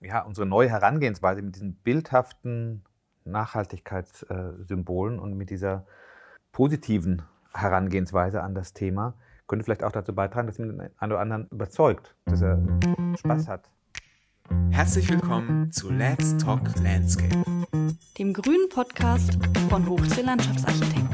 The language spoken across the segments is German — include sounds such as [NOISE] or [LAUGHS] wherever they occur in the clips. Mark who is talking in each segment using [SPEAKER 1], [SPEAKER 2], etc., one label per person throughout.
[SPEAKER 1] ja, unsere neue Herangehensweise mit diesen bildhaften Nachhaltigkeitssymbolen und mit dieser positiven Herangehensweise an das Thema könnte vielleicht auch dazu beitragen, dass man den einen oder anderen überzeugt, dass er Spaß hat.
[SPEAKER 2] Herzlich willkommen zu Let's Talk Landscape,
[SPEAKER 3] dem grünen Podcast von Hochsee Landschaftsarchitekten.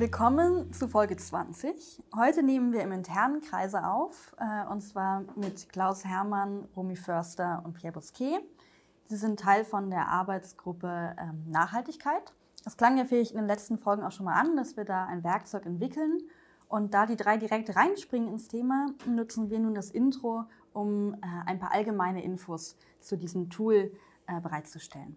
[SPEAKER 3] Willkommen zu Folge 20. Heute nehmen wir im internen Kreise auf, äh, und zwar mit Klaus Hermann, Romy Förster und Pierre Bousquet. Sie sind Teil von der Arbeitsgruppe ähm, Nachhaltigkeit. Das klang ja vielleicht in den letzten Folgen auch schon mal an, dass wir da ein Werkzeug entwickeln. Und da die drei direkt reinspringen ins Thema, nutzen wir nun das Intro, um äh, ein paar allgemeine Infos zu diesem Tool äh, bereitzustellen.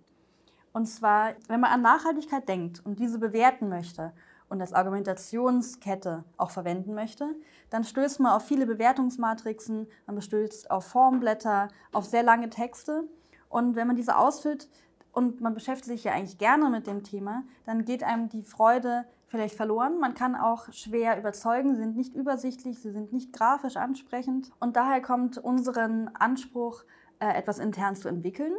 [SPEAKER 3] Und zwar, wenn man an Nachhaltigkeit denkt und diese bewerten möchte und als Argumentationskette auch verwenden möchte, dann stößt man auf viele Bewertungsmatrixen, man stößt auf Formblätter, auf sehr lange Texte. Und wenn man diese ausfüllt und man beschäftigt sich ja eigentlich gerne mit dem Thema, dann geht einem die Freude vielleicht verloren. Man kann auch schwer überzeugen, sie sind nicht übersichtlich, sie sind nicht grafisch ansprechend. Und daher kommt unseren Anspruch, äh, etwas intern zu entwickeln.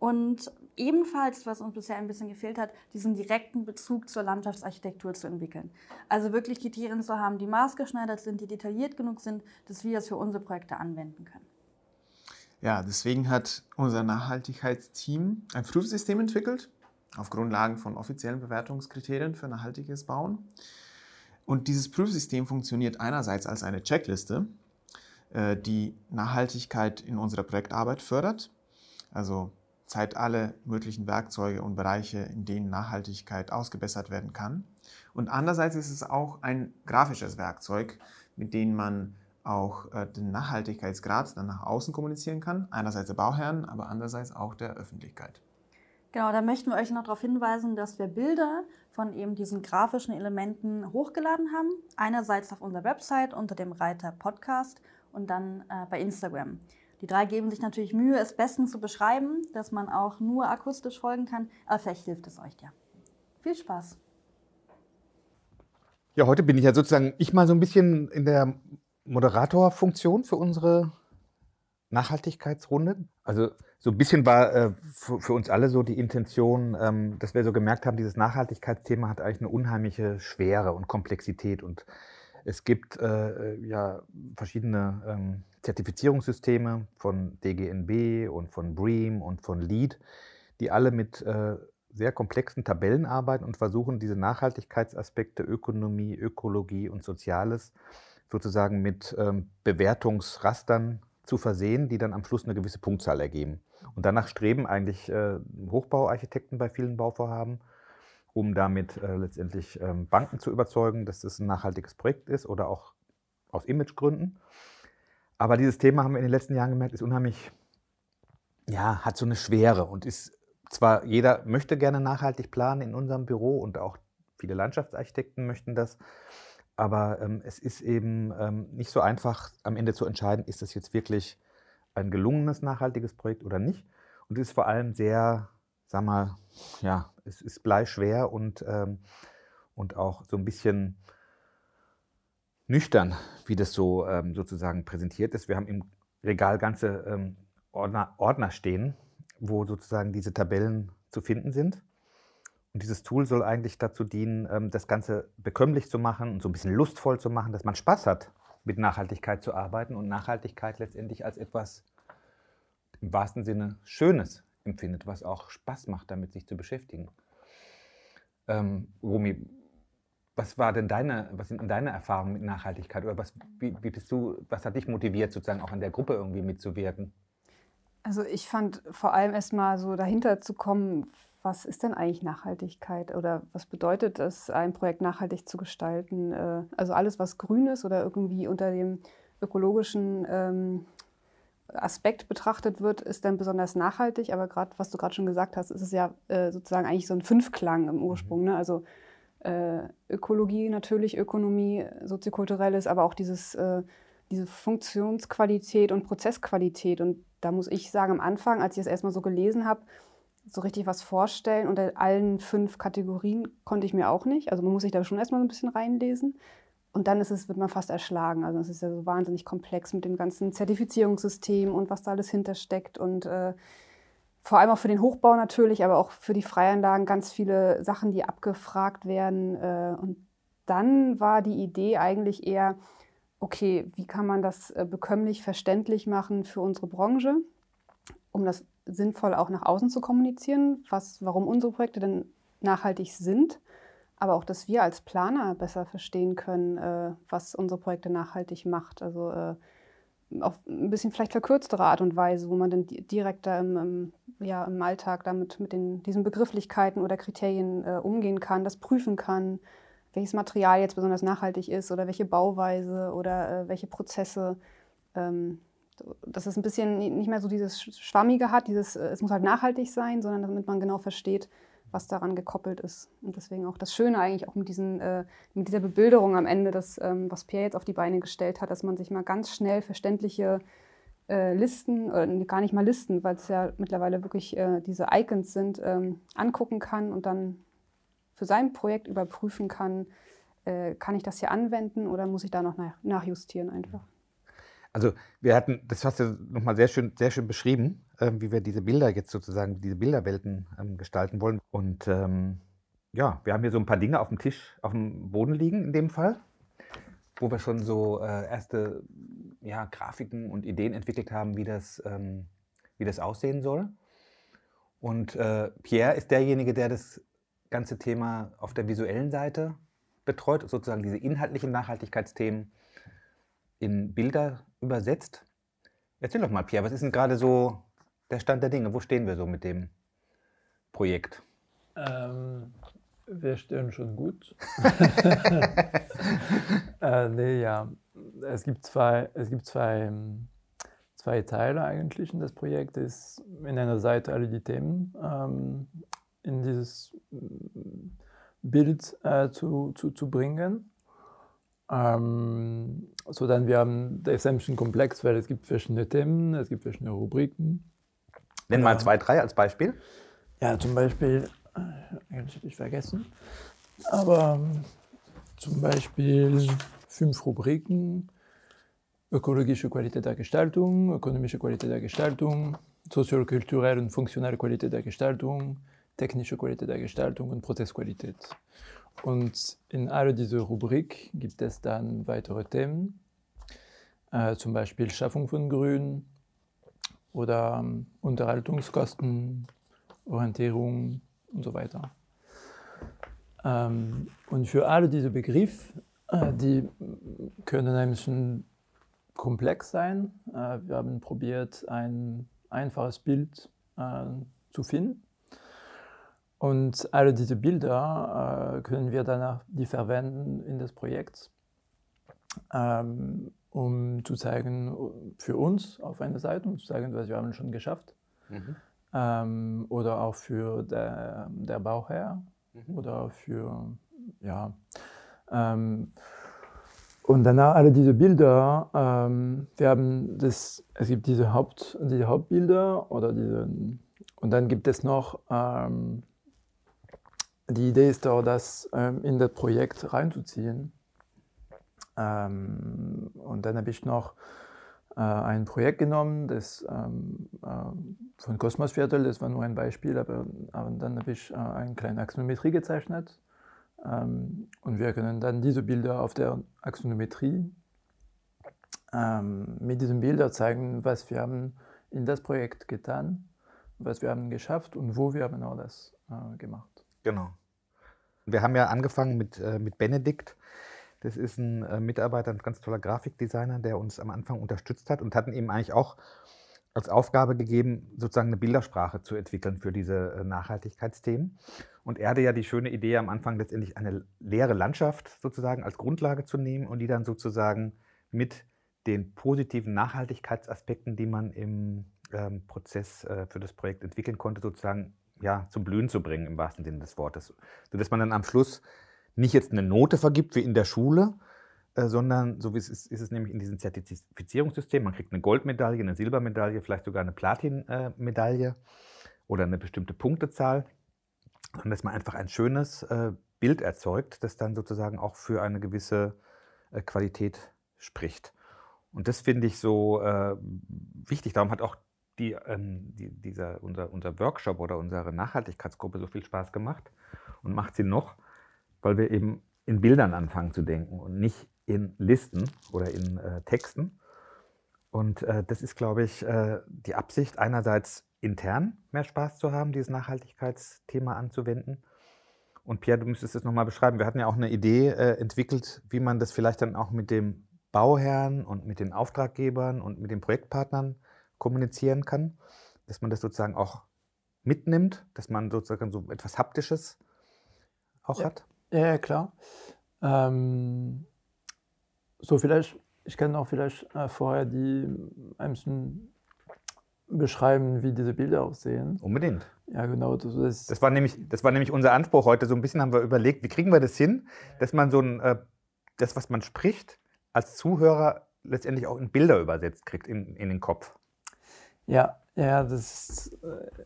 [SPEAKER 3] Und ebenfalls, was uns bisher ein bisschen gefehlt hat, diesen direkten Bezug zur Landschaftsarchitektur zu entwickeln. Also wirklich Kriterien zu haben, die maßgeschneidert sind, die detailliert genug sind, dass wir es für unsere Projekte anwenden können.
[SPEAKER 4] Ja, deswegen hat unser Nachhaltigkeitsteam ein Prüfsystem entwickelt, auf Grundlagen von offiziellen Bewertungskriterien für nachhaltiges Bauen. Und dieses Prüfsystem funktioniert einerseits als eine Checkliste, äh, die Nachhaltigkeit in unserer Projektarbeit fördert. Also zeigt alle möglichen Werkzeuge und Bereiche, in denen Nachhaltigkeit ausgebessert werden kann. Und andererseits ist es auch ein grafisches Werkzeug, mit dem man auch äh, den Nachhaltigkeitsgrad dann nach außen kommunizieren kann. Einerseits der Bauherren, aber andererseits auch der Öffentlichkeit.
[SPEAKER 3] Genau, da möchten wir euch noch darauf hinweisen, dass wir Bilder von eben diesen grafischen Elementen hochgeladen haben. Einerseits auf unserer Website unter dem Reiter Podcast und dann äh, bei Instagram. Die drei geben sich natürlich Mühe, es bestens zu beschreiben, dass man auch nur akustisch folgen kann, aber vielleicht hilft es euch ja. Viel Spaß!
[SPEAKER 1] Ja, heute bin ich ja sozusagen ich mal so ein bisschen in der Moderatorfunktion für unsere Nachhaltigkeitsrunde. Also so ein bisschen war äh, für, für, uns alle so die Intention, ähm, dass wir so gemerkt haben, dieses Nachhaltigkeitsthema hat eigentlich eine unheimliche Schwere und Komplexität und es gibt äh, ja verschiedene ähm, Zertifizierungssysteme von DGNB und von BREEAM und von LEED, die alle mit äh, sehr komplexen Tabellen arbeiten und versuchen, diese Nachhaltigkeitsaspekte Ökonomie, Ökologie und Soziales sozusagen mit ähm, Bewertungsrastern zu versehen, die dann am Schluss eine gewisse Punktzahl ergeben. Und danach streben eigentlich äh, Hochbauarchitekten bei vielen Bauvorhaben, um damit äh, letztendlich ähm, Banken zu überzeugen, dass es ein nachhaltiges Projekt ist oder auch aus Imagegründen. Aber dieses Thema haben wir in den letzten Jahren gemerkt, ist unheimlich, ja, hat so eine Schwere und ist zwar jeder möchte gerne nachhaltig planen in unserem Büro und auch viele Landschaftsarchitekten möchten das, aber ähm, es ist eben ähm, nicht so einfach am Ende zu entscheiden, ist das jetzt wirklich ein gelungenes nachhaltiges Projekt oder nicht. Und es ist vor allem sehr, sag mal, ja, es ist bleischwer und, ähm, und auch so ein bisschen nüchtern, wie das so ähm, sozusagen präsentiert ist. Wir haben im Regal ganze ähm, Ordner, Ordner stehen, wo sozusagen diese Tabellen zu finden sind. Und dieses Tool soll eigentlich dazu dienen, ähm, das Ganze bekömmlich zu machen und so ein bisschen lustvoll zu machen, dass man Spaß hat, mit Nachhaltigkeit zu arbeiten und Nachhaltigkeit letztendlich als etwas im wahrsten Sinne Schönes empfindet, was auch Spaß macht, damit sich zu beschäftigen. Ähm, Romy, was war denn deine, was sind deine Erfahrungen mit Nachhaltigkeit oder was, wie, wie bist du, was hat dich motiviert, sozusagen auch an der Gruppe irgendwie mitzuwirken?
[SPEAKER 5] Also ich fand vor allem erstmal so dahinter zu kommen, was ist denn eigentlich Nachhaltigkeit oder was bedeutet es, ein Projekt nachhaltig zu gestalten? Äh, also alles, was grün ist oder irgendwie unter dem ökologischen ähm, Aspekt betrachtet wird, ist dann besonders nachhaltig. Aber gerade, was du gerade schon gesagt hast, ist es ja äh, sozusagen eigentlich so ein Fünfklang im Ursprung. Ne? Also Ökologie natürlich, Ökonomie, soziokulturelles, aber auch dieses, äh, diese Funktionsqualität und Prozessqualität. Und da muss ich sagen, am Anfang, als ich es erstmal so gelesen habe, so richtig was vorstellen. Unter allen fünf Kategorien konnte ich mir auch nicht. Also man muss sich da schon erstmal so ein bisschen reinlesen. und dann ist es, wird man fast erschlagen. Also es ist ja so wahnsinnig komplex mit dem ganzen Zertifizierungssystem und was da alles hintersteckt. Und äh, vor allem auch für den Hochbau natürlich, aber auch für die Freianlagen ganz viele Sachen, die abgefragt werden. Äh, und dann war die Idee eigentlich eher, okay, wie kann man das äh, bekömmlich verständlich machen für unsere Branche, um das sinnvoll auch nach außen zu kommunizieren, was, warum unsere Projekte denn nachhaltig sind aber auch, dass wir als Planer besser verstehen können, äh, was unsere Projekte nachhaltig macht. Also auf ein bisschen vielleicht verkürztere Art und Weise, wo man dann direkter im, im, ja, im Alltag damit mit den, diesen Begrifflichkeiten oder Kriterien äh, umgehen kann, das prüfen kann, welches Material jetzt besonders nachhaltig ist oder welche Bauweise oder äh, welche Prozesse. Ähm, dass es ein bisschen nicht mehr so dieses Schwammige hat, dieses, äh, es muss halt nachhaltig sein, sondern damit man genau versteht, was daran gekoppelt ist. Und deswegen auch das Schöne eigentlich auch mit, diesen, äh, mit dieser Bebilderung am Ende, das, ähm, was Pierre jetzt auf die Beine gestellt hat, dass man sich mal ganz schnell verständliche äh, Listen, oder gar nicht mal Listen, weil es ja mittlerweile wirklich äh, diese Icons sind, ähm, angucken kann und dann für sein Projekt überprüfen kann, äh, kann ich das hier anwenden oder muss ich da noch nach, nachjustieren einfach.
[SPEAKER 1] Also wir hatten, das hast du nochmal sehr schön, sehr schön beschrieben, äh, wie wir diese Bilder jetzt sozusagen, diese Bilderwelten ähm, gestalten wollen. Und ähm, ja, wir haben hier so ein paar Dinge auf dem Tisch, auf dem Boden liegen in dem Fall, wo wir schon so äh, erste ja, Grafiken und Ideen entwickelt haben, wie das, ähm, wie das aussehen soll. Und äh, Pierre ist derjenige, der das ganze Thema auf der visuellen Seite betreut, sozusagen diese inhaltlichen Nachhaltigkeitsthemen in Bilder übersetzt. Erzähl doch mal, Pierre, was ist denn gerade so der Stand der Dinge? Wo stehen wir so mit dem Projekt?
[SPEAKER 6] Ähm, wir stehen schon gut. [LAUGHS] äh, nee, ja. Es gibt zwei, es gibt zwei, zwei Teile eigentlich in das Projekt. Ist in einer Seite alle die Themen ähm, in dieses Bild äh, zu, zu, zu bringen. Ähm, so dann wir haben, der bisschen komplex, weil es gibt verschiedene Themen, es gibt verschiedene Rubriken.
[SPEAKER 1] Nenn mal zwei, drei als Beispiel.
[SPEAKER 6] Ja, zum Beispiel, äh, eigentlich hätte ich vergessen, aber ähm, zum Beispiel fünf Rubriken, ökologische Qualität der Gestaltung, ökonomische Qualität der Gestaltung, soziokulturelle und funktionelle Qualität der Gestaltung, technische Qualität der Gestaltung und Prozessqualität. Und in all diese Rubrik gibt es dann weitere Themen, äh, zum Beispiel Schaffung von Grün oder ähm, Unterhaltungskosten, Orientierung und so weiter. Ähm, und für alle diese Begriffe, äh, die können ein bisschen komplex sein. Äh, wir haben probiert, ein einfaches Bild äh, zu finden und alle diese Bilder äh, können wir danach die verwenden in das Projekt, ähm, um zu zeigen, für uns auf einer Seite, um zu zeigen, was wir haben schon geschafft. Mhm. Ähm, oder auch für der, der Bauherr mhm. oder für, ja. Ähm, und danach alle diese Bilder, ähm, wir haben das, es gibt diese, Haupt, diese Hauptbilder oder diese, und dann gibt es noch ähm, die Idee ist auch, das ähm, in das Projekt reinzuziehen. Ähm, und dann habe ich noch äh, ein Projekt genommen, das ähm, äh, von Kosmosviertel, das war nur ein Beispiel, aber, aber dann habe ich äh, eine kleine Axonometrie gezeichnet. Ähm, und wir können dann diese Bilder auf der Axonometrie ähm, mit diesen Bildern zeigen, was wir haben in das Projekt getan, was wir haben geschafft und wo wir haben auch das äh, gemacht.
[SPEAKER 1] Genau. Wir haben ja angefangen mit, äh, mit Benedikt. Das ist ein äh, Mitarbeiter, ein ganz toller Grafikdesigner, der uns am Anfang unterstützt hat und hatten ihm eigentlich auch als Aufgabe gegeben, sozusagen eine Bildersprache zu entwickeln für diese äh, Nachhaltigkeitsthemen. Und er hatte ja die schöne Idee, am Anfang letztendlich eine leere Landschaft sozusagen als Grundlage zu nehmen und die dann sozusagen mit den positiven Nachhaltigkeitsaspekten, die man im ähm, Prozess äh, für das Projekt entwickeln konnte, sozusagen ja, zum Blühen zu bringen, im wahrsten Sinne des Wortes. Sodass man dann am Schluss nicht jetzt eine Note vergibt wie in der Schule, äh, sondern so wie es ist, ist es nämlich in diesem Zertifizierungssystem. Man kriegt eine Goldmedaille, eine Silbermedaille, vielleicht sogar eine Platinmedaille oder eine bestimmte Punktezahl. Und dass man einfach ein schönes äh, Bild erzeugt, das dann sozusagen auch für eine gewisse äh, Qualität spricht. Und das finde ich so äh, wichtig. Darum hat auch die, ähm, die, dieser, unser, unser Workshop oder unsere Nachhaltigkeitsgruppe so viel Spaß gemacht und macht sie noch, weil wir eben in Bildern anfangen zu denken und nicht in Listen oder in äh, Texten. Und äh, das ist, glaube ich, äh, die Absicht, einerseits intern mehr Spaß zu haben, dieses Nachhaltigkeitsthema anzuwenden. Und Pierre, du müsstest es nochmal beschreiben. Wir hatten ja auch eine Idee äh, entwickelt, wie man das vielleicht dann auch mit dem Bauherrn und mit den Auftraggebern und mit den Projektpartnern kommunizieren kann, dass man das sozusagen auch mitnimmt, dass man sozusagen so etwas Haptisches auch
[SPEAKER 6] ja.
[SPEAKER 1] hat.
[SPEAKER 6] Ja, klar. Ähm, so vielleicht, ich kann auch vielleicht äh, vorher die ein bisschen beschreiben, wie diese Bilder aussehen.
[SPEAKER 1] Unbedingt.
[SPEAKER 6] Ja, genau. Das, das,
[SPEAKER 1] war nämlich, das war nämlich unser Anspruch heute. So ein bisschen haben wir überlegt, wie kriegen wir das hin, dass man so ein, äh, das, was man spricht, als Zuhörer letztendlich auch in Bilder übersetzt kriegt, in, in den Kopf.
[SPEAKER 6] Ja, ja, das ist, äh,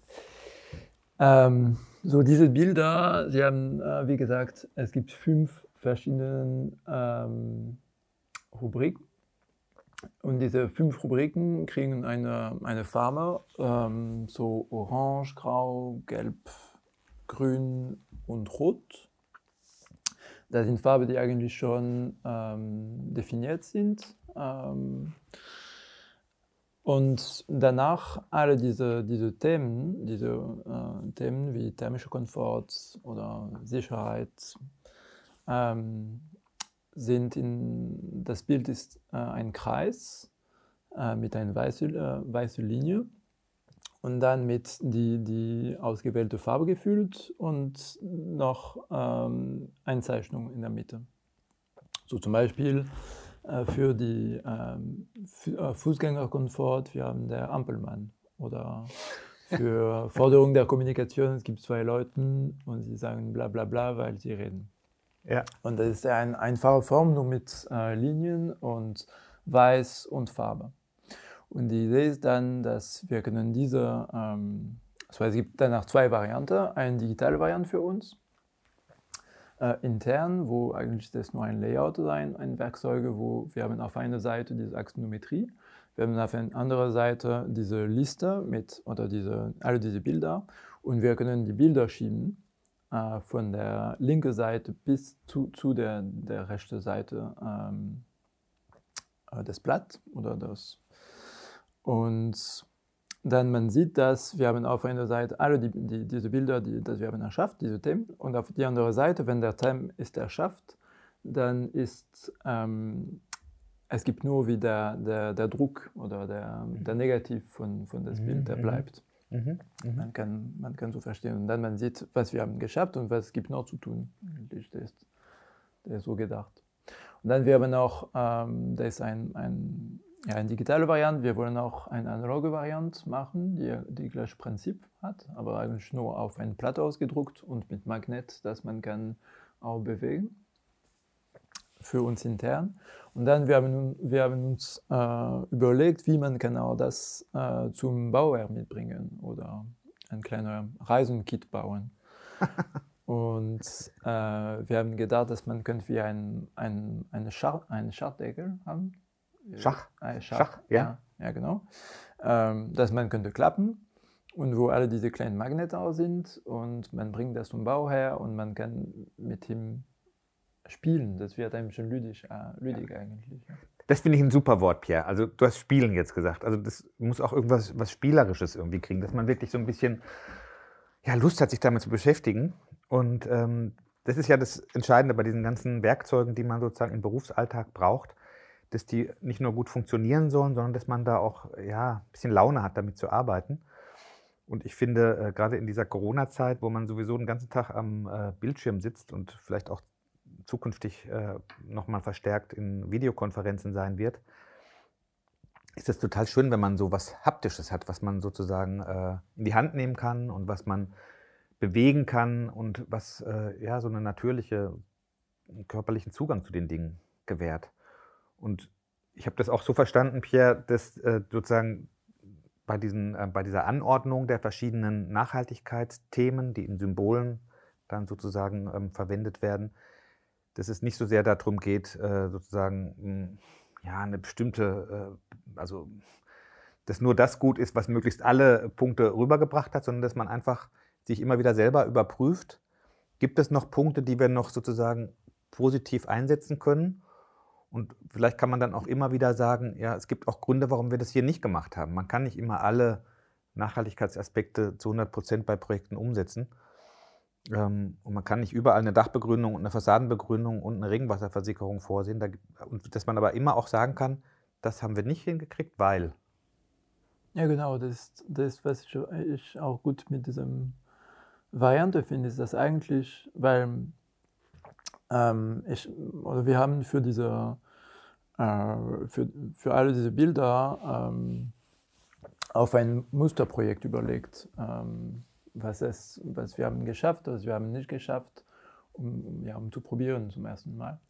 [SPEAKER 6] ähm, so diese Bilder, sie haben, äh, wie gesagt, es gibt fünf verschiedene ähm, Rubriken. Und diese fünf Rubriken kriegen eine, eine Farbe, ähm, so orange, grau, gelb, grün und rot. Das sind Farben, die eigentlich schon ähm, definiert sind. Und danach alle diese, diese Themen, diese äh, Themen wie thermischer Komfort oder Sicherheit, ähm, sind in, das Bild ist äh, ein Kreis äh, mit einer weißen äh, weiße Linie und dann mit die, die ausgewählte Farbe gefüllt und noch ähm, Einzeichnung in der Mitte. So zum Beispiel für die ähm, äh, Fußgängerkomfort, wir haben der Ampelmann oder für [LAUGHS] Forderung der Kommunikation, es gibt zwei Leute und sie sagen bla bla bla, weil sie reden. Ja. Und das ist eine einfache Form, nur mit äh, Linien und Weiß und Farbe. Und die Idee ist dann, dass wir können diese, ähm, also es gibt danach zwei Varianten, eine digitale Variante für uns, äh, intern, wo eigentlich das nur ein Layout sein, ein Werkzeuge, wo wir haben auf einer Seite diese Axonometrie, wir haben auf einer anderen Seite diese Liste mit, oder diese, alle diese Bilder und wir können die Bilder schieben äh, von der linken Seite bis zu, zu der, der rechten Seite ähm, äh, des Blatt oder das. Und dann man sieht, dass wir haben auf einer Seite alle die, die, diese Bilder, die das wir haben erschafft, diese Themen, und auf die andere Seite, wenn der Thema ist erschafft, dann ist ähm, es gibt nur wie der, der, der Druck oder der, der Negativ von, von das Bild, der mhm. bleibt. Mhm. Mhm. Man, kann, man kann so verstehen. Und dann man sieht, was wir haben geschafft und was gibt noch zu tun. Das ist, das ist so gedacht. Und dann wir haben auch, ähm, das ist ein, ein, ja, eine digitale Variante, wir wollen auch eine analoge Variante machen, die die gleiche Prinzip hat, aber eigentlich nur auf ein Platte ausgedruckt und mit Magnet, das man kann auch bewegen für uns intern. Und dann wir haben wir haben uns äh, überlegt, wie man genau das äh, zum Bauherr mitbringen oder ein kleiner Reisenkit bauen. [LAUGHS] Und äh, wir haben gedacht, dass man könnte wie ein, ein, eine Schach, einen Schachdeckel haben.
[SPEAKER 1] Schach?
[SPEAKER 6] Ein Schach, Schach ja. ja. Ja, genau. Ähm, dass man könnte klappen und wo alle diese kleinen Magnete auch sind und man bringt das zum Bauherr und man kann mit ihm Spielen, das wird einem schon lüdig, äh, lüdig eigentlich. Ja.
[SPEAKER 1] Das finde ich ein super Wort, Pierre. Also du hast Spielen jetzt gesagt. Also das muss auch irgendwas was Spielerisches irgendwie kriegen, dass man wirklich so ein bisschen ja, Lust hat, sich damit zu beschäftigen. Und ähm, das ist ja das Entscheidende bei diesen ganzen Werkzeugen, die man sozusagen im Berufsalltag braucht, dass die nicht nur gut funktionieren sollen, sondern dass man da auch ja, ein bisschen Laune hat, damit zu arbeiten. Und ich finde, äh, gerade in dieser Corona-Zeit, wo man sowieso den ganzen Tag am äh, Bildschirm sitzt und vielleicht auch zukünftig äh, nochmal verstärkt in Videokonferenzen sein wird, ist es total schön, wenn man so was Haptisches hat, was man sozusagen äh, in die Hand nehmen kann und was man bewegen kann und was äh, ja so einen natürlichen körperlichen Zugang zu den Dingen gewährt. Und ich habe das auch so verstanden, Pierre, dass äh, sozusagen bei, diesen, äh, bei dieser Anordnung der verschiedenen Nachhaltigkeitsthemen, die in Symbolen dann sozusagen ähm, verwendet werden, dass es nicht so sehr darum geht, äh, sozusagen hm, ja, eine bestimmte, äh, also dass nur das gut ist, was möglichst alle Punkte rübergebracht hat, sondern dass man einfach sich immer wieder selber überprüft, gibt es noch Punkte, die wir noch sozusagen positiv einsetzen können? Und vielleicht kann man dann auch immer wieder sagen, ja, es gibt auch Gründe, warum wir das hier nicht gemacht haben. Man kann nicht immer alle Nachhaltigkeitsaspekte zu 100 Prozent bei Projekten umsetzen. Ähm, und man kann nicht überall eine Dachbegrünung und eine Fassadenbegrünung und eine Regenwasserversicherung vorsehen. Und dass man aber immer auch sagen kann, das haben wir nicht hingekriegt, weil.
[SPEAKER 6] Ja, genau, das, das was ich, auch gut mit diesem Variante finde, ist das eigentlich, weil ähm, ich, oder wir haben für diese, für, für alle diese Bilder ähm, auf ein Musterprojekt überlegt. Ähm, was, es, was wir haben geschafft, was wir haben nicht geschafft, um, ja, um zu probieren zum ersten Mal.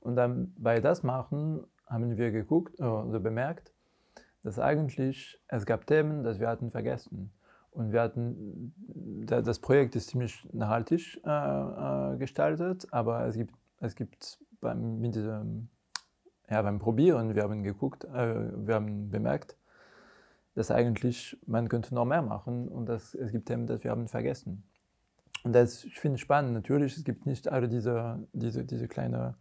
[SPEAKER 6] Und dann bei das machen haben wir geguckt äh, oder bemerkt, dass eigentlich es gab Themen, das wir hatten vergessen. Und wir hatten, das Projekt ist ziemlich nachhaltig äh, äh, gestaltet, aber es gibt, es gibt beim, mit diesem, ja, beim Probieren, wir haben geguckt, äh, wir haben bemerkt, dass eigentlich man könnte noch mehr machen und dass, es gibt Themen, die wir haben vergessen. Und das ich finde ich spannend. Natürlich, es gibt nicht alle diese, diese, diese kleinen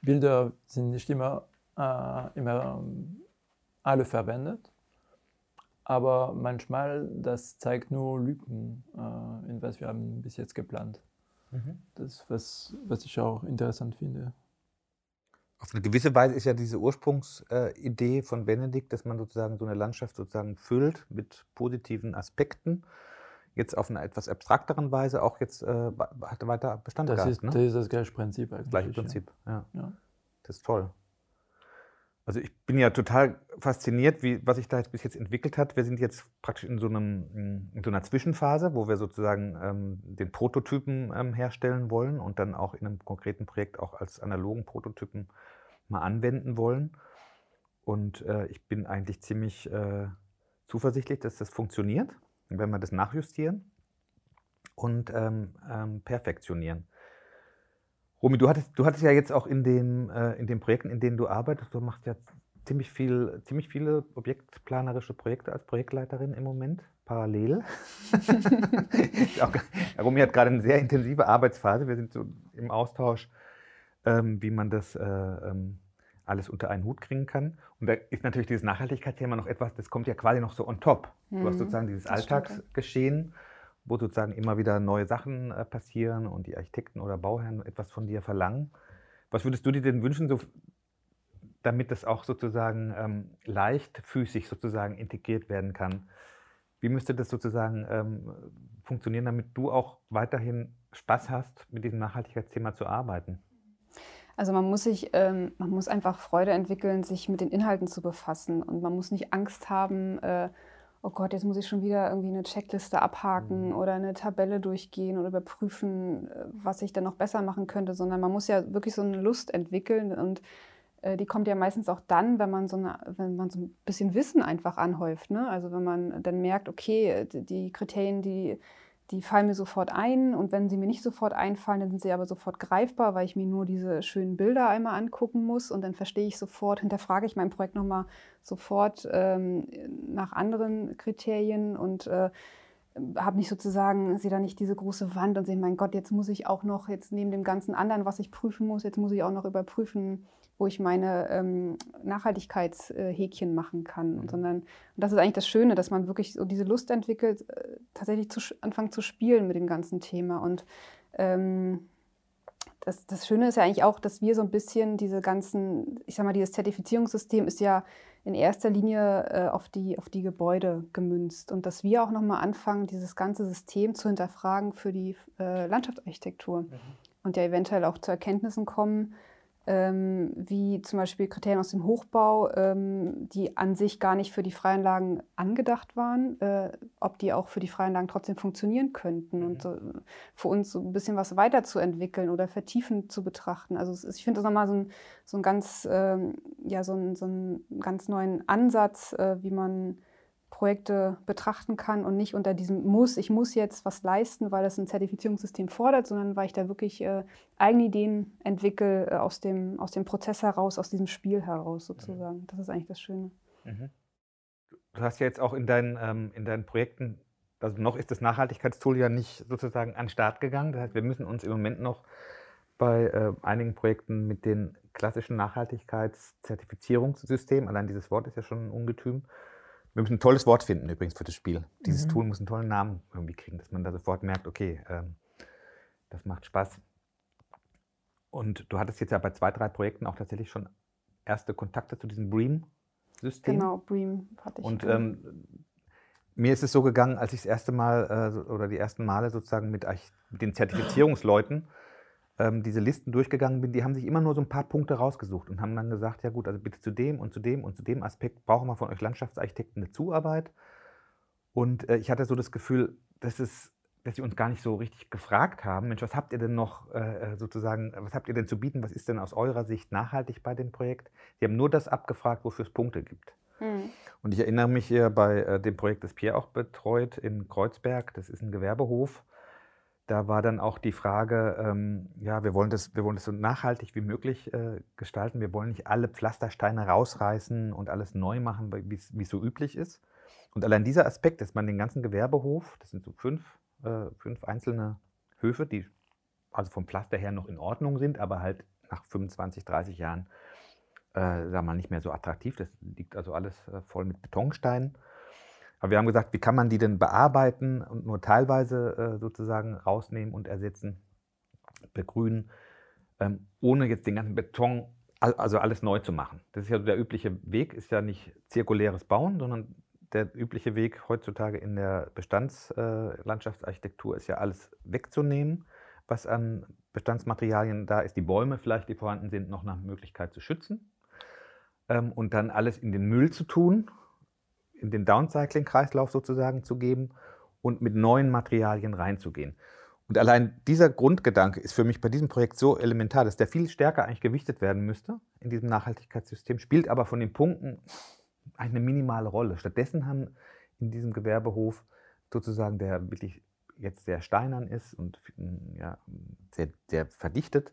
[SPEAKER 6] Bilder, sind nicht immer, äh, immer ähm, alle verwendet. Aber manchmal, das zeigt nur Lücken, äh, in was wir haben bis jetzt geplant. Mhm. Das, was, was ich auch interessant finde
[SPEAKER 1] auf eine gewisse Weise ist ja diese Ursprungsidee äh, von Benedikt, dass man sozusagen so eine Landschaft sozusagen füllt mit positiven Aspekten, jetzt auf einer etwas abstrakteren Weise auch jetzt äh, weiter Bestand
[SPEAKER 6] das
[SPEAKER 1] gehabt.
[SPEAKER 6] Ist, ne? Das ist das gleiche Prinzip
[SPEAKER 1] eigentlich. Gleiche Prinzip, ja. ja. Das ist toll. Also ich bin ja total fasziniert, wie, was sich da jetzt bis jetzt entwickelt hat. Wir sind jetzt praktisch in so, einem, in so einer Zwischenphase, wo wir sozusagen ähm, den Prototypen ähm, herstellen wollen und dann auch in einem konkreten Projekt auch als analogen Prototypen mal anwenden wollen. Und äh, ich bin eigentlich ziemlich äh, zuversichtlich, dass das funktioniert. Werden wir das nachjustieren und ähm, ähm, perfektionieren. Romy, du hattest, du hattest ja jetzt auch in, dem, äh, in den Projekten, in denen du arbeitest, du machst ja ziemlich, viel, ziemlich viele objektplanerische Projekte als Projektleiterin im Moment, parallel. [LAUGHS] auch, Romy hat gerade eine sehr intensive Arbeitsphase. Wir sind so im Austausch, ähm, wie man das äh, ähm, alles unter einen Hut kriegen kann. Und da ist natürlich dieses Nachhaltigkeitsthema noch etwas, das kommt ja quasi noch so on top. Mhm, du hast mhm, sozusagen dieses Alltagsgeschehen, wo sozusagen immer wieder neue Sachen äh, passieren und die Architekten oder Bauherren etwas von dir verlangen. Was würdest du dir denn wünschen, so, damit das auch sozusagen ähm, leichtfüßig sozusagen integriert werden kann? Wie müsste das sozusagen ähm, funktionieren, damit du auch weiterhin Spaß hast, mit diesem Nachhaltigkeitsthema zu arbeiten?
[SPEAKER 5] Also man muss sich, ähm, man muss einfach Freude entwickeln, sich mit den Inhalten zu befassen und man muss nicht Angst haben, äh, oh Gott, jetzt muss ich schon wieder irgendwie eine Checkliste abhaken mhm. oder eine Tabelle durchgehen oder überprüfen, äh, was ich dann noch besser machen könnte, sondern man muss ja wirklich so eine Lust entwickeln und äh, die kommt ja meistens auch dann, wenn man so, eine, wenn man so ein bisschen Wissen einfach anhäuft. Ne? Also wenn man dann merkt, okay, die Kriterien, die die fallen mir sofort ein und wenn sie mir nicht sofort einfallen, dann sind sie aber sofort greifbar, weil ich mir nur diese schönen Bilder einmal angucken muss und dann verstehe ich sofort, [LAUGHS] hinterfrage ich mein Projekt nochmal sofort ähm, nach anderen Kriterien und äh, habe nicht sozusagen, sehe da nicht diese große Wand und sehe, mein Gott, jetzt muss ich auch noch, jetzt neben dem ganzen anderen, was ich prüfen muss, jetzt muss ich auch noch überprüfen, wo ich meine ähm, Nachhaltigkeitshäkchen machen kann. Mhm. Sondern, und das ist eigentlich das Schöne, dass man wirklich so diese Lust entwickelt, äh, tatsächlich zu, anfangen zu spielen mit dem ganzen Thema. Und ähm, das, das Schöne ist ja eigentlich auch, dass wir so ein bisschen diese ganzen, ich sag mal, dieses Zertifizierungssystem ist ja in erster Linie äh, auf, die, auf die Gebäude gemünzt und dass wir auch nochmal anfangen, dieses ganze System zu hinterfragen für die äh, Landschaftsarchitektur mhm. und ja eventuell auch zu Erkenntnissen kommen, ähm, wie zum Beispiel Kriterien aus dem Hochbau, ähm, die an sich gar nicht für die Freianlagen angedacht waren, äh, ob die auch für die Freianlagen trotzdem funktionieren könnten mhm. und so, für uns so ein bisschen was weiterzuentwickeln oder vertiefend zu betrachten. Also ist, ich finde das nochmal so ein, so ein ganz, ähm, ja, so ein, so einen ganz neuen Ansatz, äh, wie man Projekte betrachten kann und nicht unter diesem Muss, ich muss jetzt was leisten, weil das ein Zertifizierungssystem fordert, sondern weil ich da wirklich äh, eigene Ideen entwickle äh, aus, dem, aus dem Prozess heraus, aus diesem Spiel heraus sozusagen. Das ist eigentlich das Schöne. Mhm.
[SPEAKER 1] Du hast ja jetzt auch in deinen, ähm, in deinen Projekten, also noch ist das Nachhaltigkeitstool ja nicht sozusagen an den Start gegangen. Das heißt, wir müssen uns im Moment noch bei äh, einigen Projekten mit den klassischen Nachhaltigkeitszertifizierungssystemen, allein dieses Wort ist ja schon ein Ungetüm, wir müssen ein tolles Wort finden übrigens für das Spiel. Dieses mhm. Tool muss einen tollen Namen irgendwie kriegen, dass man da sofort merkt, okay, ähm, das macht Spaß. Und du hattest jetzt ja bei zwei, drei Projekten auch tatsächlich schon erste Kontakte zu diesem Bream-System.
[SPEAKER 5] Genau, Bream hatte ich.
[SPEAKER 1] Und ähm, mir ist es so gegangen, als ich das erste Mal äh, oder die ersten Male sozusagen mit, mit den Zertifizierungsleuten ähm, diese Listen durchgegangen bin, die haben sich immer nur so ein paar Punkte rausgesucht und haben dann gesagt, ja gut, also bitte zu dem und zu dem und zu dem Aspekt brauchen wir von euch Landschaftsarchitekten eine Zuarbeit. Und äh, ich hatte so das Gefühl, dass es dass sie uns gar nicht so richtig gefragt haben, Mensch, was habt ihr denn noch äh, äh sozusagen, was habt ihr denn zu bieten, was ist denn aus eurer Sicht nachhaltig bei dem Projekt? Sie haben nur das abgefragt, wofür es Punkte gibt. Mhm. Und ich erinnere mich hier bei äh, dem Projekt, das Pierre auch betreut in Kreuzberg, das ist ein Gewerbehof, da war dann auch die Frage, ähm, ja, wir wollen, das, wir wollen das so nachhaltig wie möglich äh, gestalten. Wir wollen nicht alle Pflastersteine rausreißen und alles neu machen, wie es so üblich ist. Und allein dieser Aspekt, dass man den ganzen Gewerbehof, das sind so fünf, äh, fünf einzelne Höfe, die also vom Pflaster her noch in Ordnung sind, aber halt nach 25, 30 Jahren, äh, sagen wir mal, nicht mehr so attraktiv. Das liegt also alles äh, voll mit Betonsteinen. Aber wir haben gesagt, wie kann man die denn bearbeiten und nur teilweise äh, sozusagen rausnehmen und ersetzen, begrünen, ähm, ohne jetzt den ganzen Beton, also alles neu zu machen. Das ist ja der übliche Weg, ist ja nicht zirkuläres Bauen, sondern der übliche Weg heutzutage in der Bestandslandschaftsarchitektur äh, ist ja alles wegzunehmen, was an Bestandsmaterialien da ist, die Bäume vielleicht, die vorhanden sind, noch nach Möglichkeit zu schützen ähm, und dann alles in den Müll zu tun den Downcycling-Kreislauf sozusagen zu geben und mit neuen Materialien reinzugehen. Und allein dieser Grundgedanke ist für mich bei diesem Projekt so elementar, dass der viel stärker eigentlich gewichtet werden müsste in diesem Nachhaltigkeitssystem, spielt aber von den Punkten eine minimale Rolle. Stattdessen haben in diesem Gewerbehof sozusagen, der wirklich jetzt sehr steinern ist und ja, sehr, sehr verdichtet,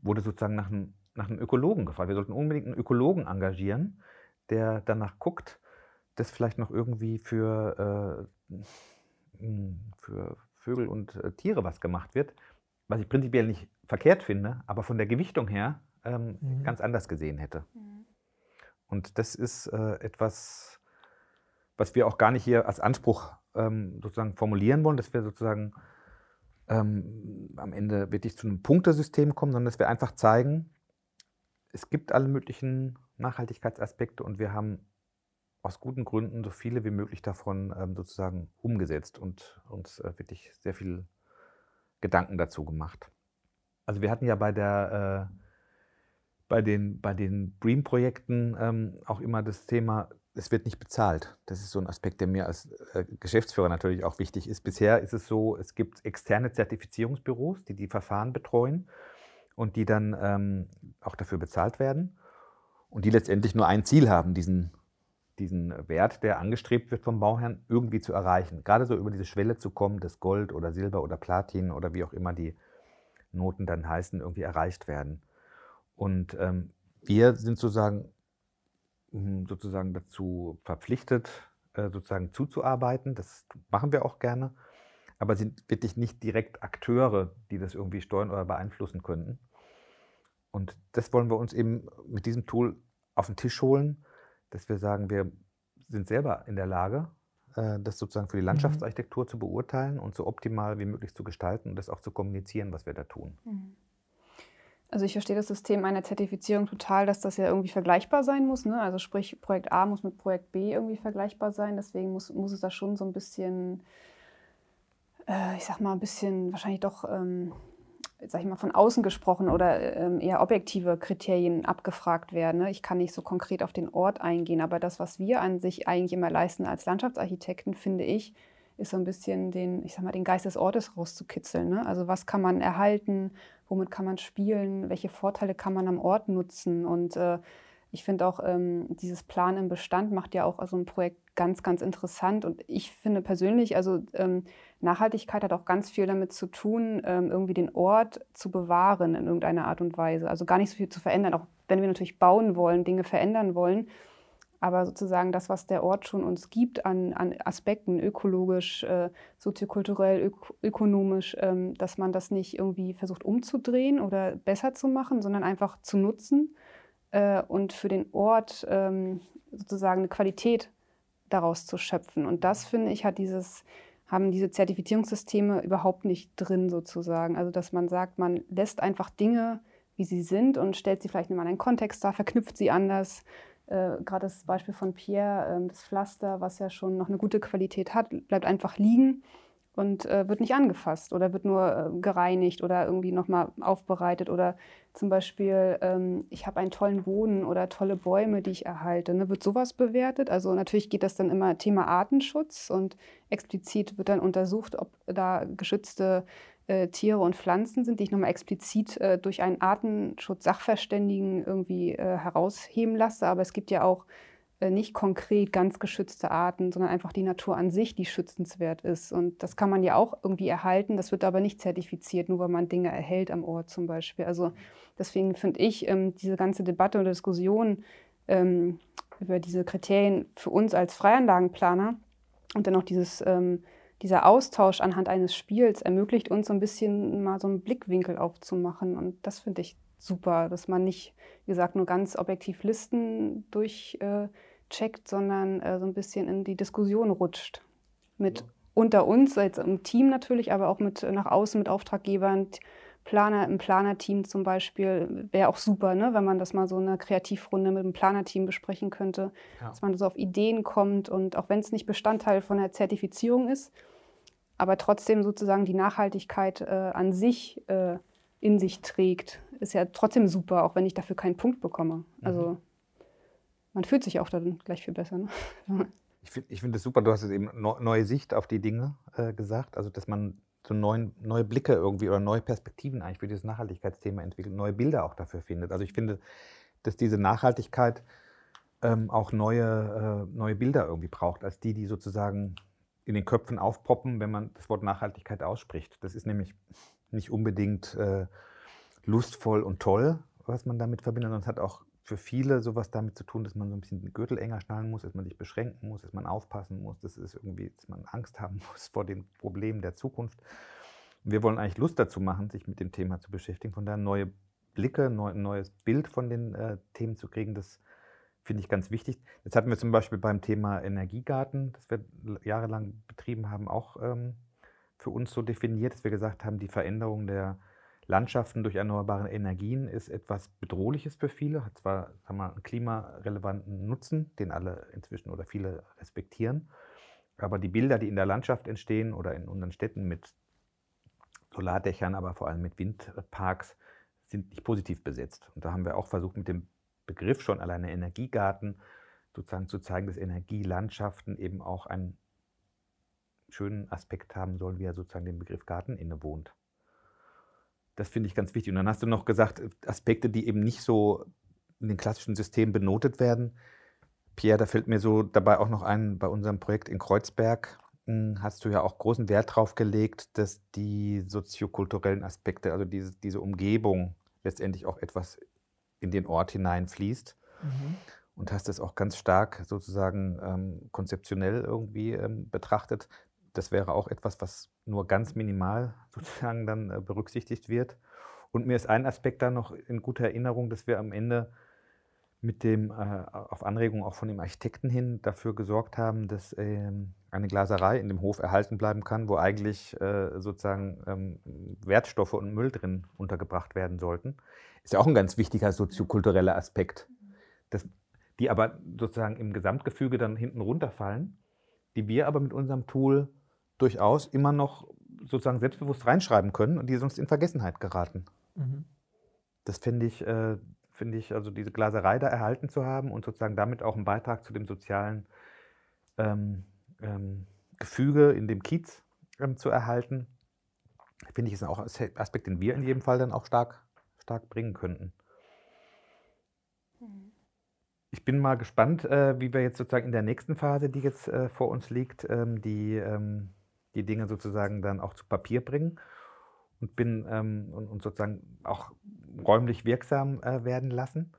[SPEAKER 1] wurde sozusagen nach einem, nach einem Ökologen gefragt. Wir sollten unbedingt einen Ökologen engagieren, der danach guckt, das vielleicht noch irgendwie für, äh, hm, für Vögel und äh, Tiere was gemacht wird, was ich prinzipiell nicht verkehrt finde, aber von der Gewichtung her ähm, mhm. ganz anders gesehen hätte. Mhm. Und das ist äh, etwas, was wir auch gar nicht hier als Anspruch ähm, sozusagen formulieren wollen, dass wir sozusagen ähm, am Ende wirklich zu einem Punktesystem kommen, sondern dass wir einfach zeigen, es gibt alle möglichen Nachhaltigkeitsaspekte und wir haben aus guten Gründen so viele wie möglich davon ähm, sozusagen umgesetzt und uns äh, wirklich sehr viel Gedanken dazu gemacht. Also wir hatten ja bei der äh, bei den, bei den Bream-Projekten ähm, auch immer das Thema, es wird nicht bezahlt. Das ist so ein Aspekt, der mir als äh, Geschäftsführer natürlich auch wichtig ist. Bisher ist es so, es gibt externe Zertifizierungsbüros, die die Verfahren betreuen und die dann ähm, auch dafür bezahlt werden und die letztendlich nur ein Ziel haben, diesen diesen Wert, der angestrebt wird vom Bauherrn, irgendwie zu erreichen. Gerade so über diese Schwelle zu kommen, dass Gold oder Silber oder Platin oder wie auch immer die Noten dann heißen, irgendwie erreicht werden. Und ähm, wir sind sozusagen, hm, sozusagen dazu verpflichtet, äh, sozusagen zuzuarbeiten. Das machen wir auch gerne, aber sind wirklich nicht direkt Akteure, die das irgendwie steuern oder beeinflussen könnten. Und das wollen wir uns eben mit diesem Tool auf den Tisch holen dass wir sagen, wir sind selber in der Lage, äh, das sozusagen für die mhm. Landschaftsarchitektur mhm. zu beurteilen und so optimal wie möglich zu gestalten und das auch zu kommunizieren, was wir da tun. Mhm.
[SPEAKER 5] Also ich verstehe das System einer Zertifizierung total, dass das ja irgendwie vergleichbar sein muss. Ne? Also sprich, Projekt A muss mit Projekt B irgendwie vergleichbar sein. Deswegen muss, muss es da schon so ein bisschen, äh, ich sag mal, ein bisschen wahrscheinlich doch ähm, sag ich mal, von außen gesprochen oder ähm, eher objektive Kriterien abgefragt werden. Ne? Ich kann nicht so konkret auf den Ort eingehen, aber das, was wir an sich eigentlich immer leisten als Landschaftsarchitekten, finde ich, ist so ein bisschen den, ich sag mal, den Geist des Ortes rauszukitzeln. Ne? Also was kann man erhalten, womit kann man spielen, welche Vorteile kann man am Ort nutzen und äh, ich finde auch ähm, dieses Plan im Bestand macht ja auch so ein Projekt ganz, ganz interessant. Und ich finde persönlich, also ähm, Nachhaltigkeit hat auch ganz viel damit zu tun, ähm, irgendwie den Ort zu bewahren in irgendeiner Art und Weise. Also gar nicht so viel zu verändern, auch wenn wir natürlich bauen wollen, Dinge verändern wollen. Aber sozusagen das, was der Ort schon uns gibt an, an Aspekten, ökologisch, äh, soziokulturell, ök ökonomisch, ähm, dass man das nicht irgendwie versucht umzudrehen oder besser zu machen, sondern einfach zu nutzen äh, und für den Ort ähm, sozusagen eine Qualität daraus zu schöpfen. Und das, finde ich, hat dieses, haben diese Zertifizierungssysteme überhaupt nicht drin sozusagen. Also dass man sagt, man lässt einfach Dinge, wie sie sind und stellt sie vielleicht in einen Kontext dar, verknüpft sie anders. Äh, Gerade das Beispiel von Pierre, äh, das Pflaster, was ja schon noch eine gute Qualität hat, bleibt einfach liegen und äh, wird nicht angefasst oder wird nur äh, gereinigt oder irgendwie nochmal aufbereitet oder zum Beispiel, ähm, ich habe einen tollen Boden oder tolle Bäume, die ich erhalte. Ne? Wird sowas bewertet? Also natürlich geht das dann immer Thema Artenschutz und explizit wird dann untersucht, ob da geschützte äh, Tiere und Pflanzen sind, die ich nochmal explizit äh, durch einen Artenschutz-Sachverständigen irgendwie äh, herausheben lasse. Aber es gibt ja auch nicht konkret ganz geschützte Arten, sondern einfach die Natur an sich, die schützenswert ist. Und das kann man ja auch irgendwie erhalten. Das wird aber nicht zertifiziert, nur weil man Dinge erhält am Ort zum Beispiel. Also deswegen finde ich ähm, diese ganze Debatte und Diskussion ähm, über diese Kriterien für uns als Freianlagenplaner und dann auch dieses, ähm, dieser Austausch anhand eines Spiels ermöglicht uns so ein bisschen mal so einen Blickwinkel aufzumachen. Und das finde ich super, dass man nicht, wie gesagt, nur ganz objektiv Listen durch äh, checkt, sondern äh, so ein bisschen in die Diskussion rutscht. Mit ja. unter uns, jetzt im Team natürlich, aber auch mit nach außen mit Auftraggebern, Planer im Planerteam zum Beispiel, wäre auch super, ne? wenn man das mal so eine Kreativrunde mit dem Planerteam besprechen könnte, ja. dass man so auf Ideen kommt und auch wenn es nicht Bestandteil von der Zertifizierung ist, aber trotzdem sozusagen die Nachhaltigkeit äh, an sich äh, in sich trägt, ist ja trotzdem super, auch wenn ich dafür keinen Punkt bekomme. Also mhm man fühlt sich auch dann gleich viel besser. Ne? [LAUGHS]
[SPEAKER 1] Ich finde ich find das super, du hast jetzt eben neue Sicht auf die Dinge äh, gesagt, also dass man so neuen, neue Blicke irgendwie oder neue Perspektiven eigentlich für dieses Nachhaltigkeitsthema entwickelt, neue Bilder auch dafür findet. Also ich finde, dass diese Nachhaltigkeit ähm, auch neue, äh, neue Bilder irgendwie braucht, als die, die sozusagen in den Köpfen aufpoppen, wenn man das Wort Nachhaltigkeit ausspricht. Das ist nämlich nicht unbedingt äh, lustvoll und toll, was man damit verbindet, sondern es hat auch für viele sowas damit zu tun, dass man so ein bisschen den Gürtel enger schnallen muss, dass man sich beschränken muss, dass man aufpassen muss, dass es irgendwie, dass man Angst haben [LAUGHS] muss vor den Problemen der Zukunft. Und wir wollen eigentlich Lust dazu machen, sich mit dem Thema zu beschäftigen. Von daher neue Blicke, ein neues Bild von den äh, Themen zu kriegen, das finde ich ganz wichtig. Jetzt hatten wir zum Beispiel beim Thema Energiegarten, das wir jahrelang betrieben haben, auch ähm, für uns so definiert, dass wir gesagt haben, die Veränderung der Landschaften durch erneuerbare Energien ist etwas Bedrohliches für viele, hat zwar sagen wir, einen klimarelevanten Nutzen, den alle inzwischen oder viele respektieren, aber die Bilder, die in der Landschaft entstehen oder in unseren Städten mit Solardächern, aber vor allem mit Windparks, sind nicht positiv besetzt. Und da haben wir auch versucht, mit dem Begriff schon alleine Energiegarten sozusagen zu zeigen, dass Energielandschaften eben auch einen schönen Aspekt haben sollen, wie er sozusagen dem Begriff Garten innewohnt. Das finde ich ganz wichtig. Und dann hast du noch gesagt, Aspekte, die eben nicht so in den klassischen Systemen benotet werden. Pierre, da fällt mir so dabei auch noch ein, bei unserem Projekt in Kreuzberg hm, hast du ja auch großen Wert darauf gelegt, dass die soziokulturellen Aspekte, also diese, diese Umgebung letztendlich auch etwas in den Ort hineinfließt. Mhm. Und hast das auch ganz stark sozusagen ähm, konzeptionell irgendwie ähm, betrachtet das wäre auch etwas, was nur ganz minimal [LAUGHS] sozusagen dann äh, berücksichtigt wird. Und mir ist ein Aspekt da noch in guter Erinnerung, dass wir am Ende mit dem, äh, auf Anregung auch von dem Architekten hin, dafür gesorgt haben, dass ähm, eine Glaserei in dem Hof erhalten bleiben kann, wo eigentlich äh, sozusagen ähm, Wertstoffe und Müll drin untergebracht werden sollten. Ist ja auch ein ganz wichtiger soziokultureller Aspekt, dass die aber sozusagen im Gesamtgefüge dann hinten runterfallen, die wir aber mit unserem Tool durchaus immer noch sozusagen selbstbewusst reinschreiben können und die sonst in Vergessenheit geraten. Mhm. Das finde ich, äh, finde ich, also diese Glaserei da erhalten zu haben und sozusagen damit auch einen Beitrag zu dem sozialen ähm, ähm, Gefüge in dem Kiez ähm, zu erhalten, finde ich, ist auch ein Aspekt, den wir in jedem Fall dann auch stark, stark bringen könnten.
[SPEAKER 5] Mhm.
[SPEAKER 1] ich bin mal gespannt, äh, wie wir jetzt sozusagen in der nächsten Phase, die jetzt äh, vor uns liegt, ähm, die, ähm, die Dinge sozusagen dann auch zu Papier bringen und bin ähm, und, und, sozusagen auch räumlich wirksam äh, werden lassen.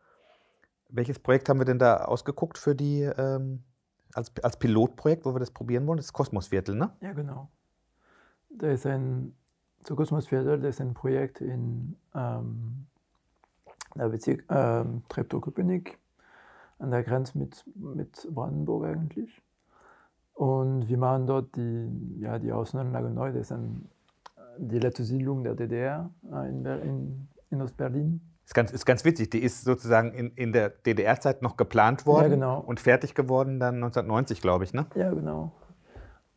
[SPEAKER 1] Welches Projekt haben wir denn da ausgeguckt für die ähm, als, als Pilotprojekt, wo wir das probieren wollen? Das ist Kosmosviertel, ne?
[SPEAKER 6] Ja, genau. Da ist ein zu Kosmosviertel, das ist ein Projekt in ähm, der Bezirk ähm, Treptow-Köpenick an der Grenze mit, mit Brandenburg eigentlich. Und wir machen dort die, ja, die Außenanlage neu. Das ist ein, die letzte Siedlung der DDR äh, in, in, in Ostberlin.
[SPEAKER 1] Ist ganz, ist ganz witzig. Die ist sozusagen in, in der DDR-Zeit noch geplant worden
[SPEAKER 6] ja, genau.
[SPEAKER 1] und fertig geworden dann 1990, glaube ich, ne?
[SPEAKER 6] Ja, genau.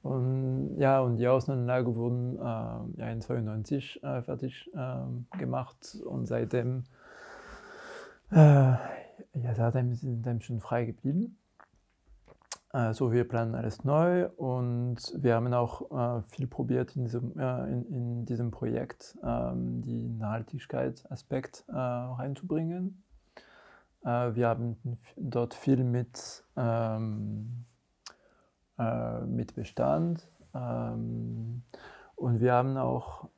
[SPEAKER 6] Und ja, und die Außenanlage wurden äh, ja, in 1992 äh, fertig äh, gemacht und seitdem äh, ja, seitdem sind wir schon frei geblieben. Also wir planen alles neu und wir haben auch äh, viel probiert in diesem, äh, in, in, diesem Projekt, ähm, die Nachhaltigkeitsaspekt äh, reinzubringen. Äh, wir haben dort viel mit, ähm, äh, mit Bestand ähm, und wir haben auch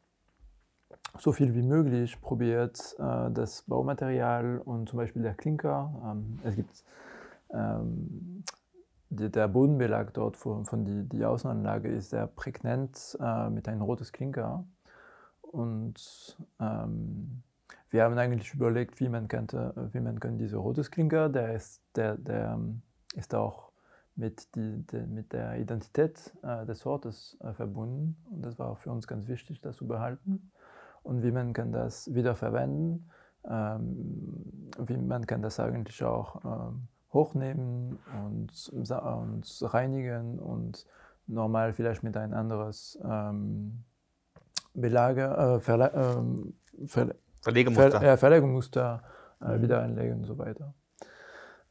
[SPEAKER 6] so viel wie möglich probiert, das Baumaterial und zum Beispiel der Klinker. Ähm, es gibt ähm, der Bodenbelag dort von, von die, die Außenanlage ist sehr prägnant äh, mit einem rotes Klinker. Und ähm, wir haben eigentlich überlegt, wie man könnte, wie man kann diese rotes Klinker, der ist, der, der ist auch mit, die, de, mit der Identität äh, des Ortes äh, verbunden. Und das war für uns ganz wichtig, das zu behalten und wie man kann das wiederverwenden, ähm, wie man kann das eigentlich auch ähm, hochnehmen und, und reinigen und normal vielleicht mit ein anderes ähm, Belager, äh, Verle ähm, Ver
[SPEAKER 1] Verlegemuster,
[SPEAKER 6] Ver ja, Verlegemuster äh, mhm. wieder einlegen und so weiter.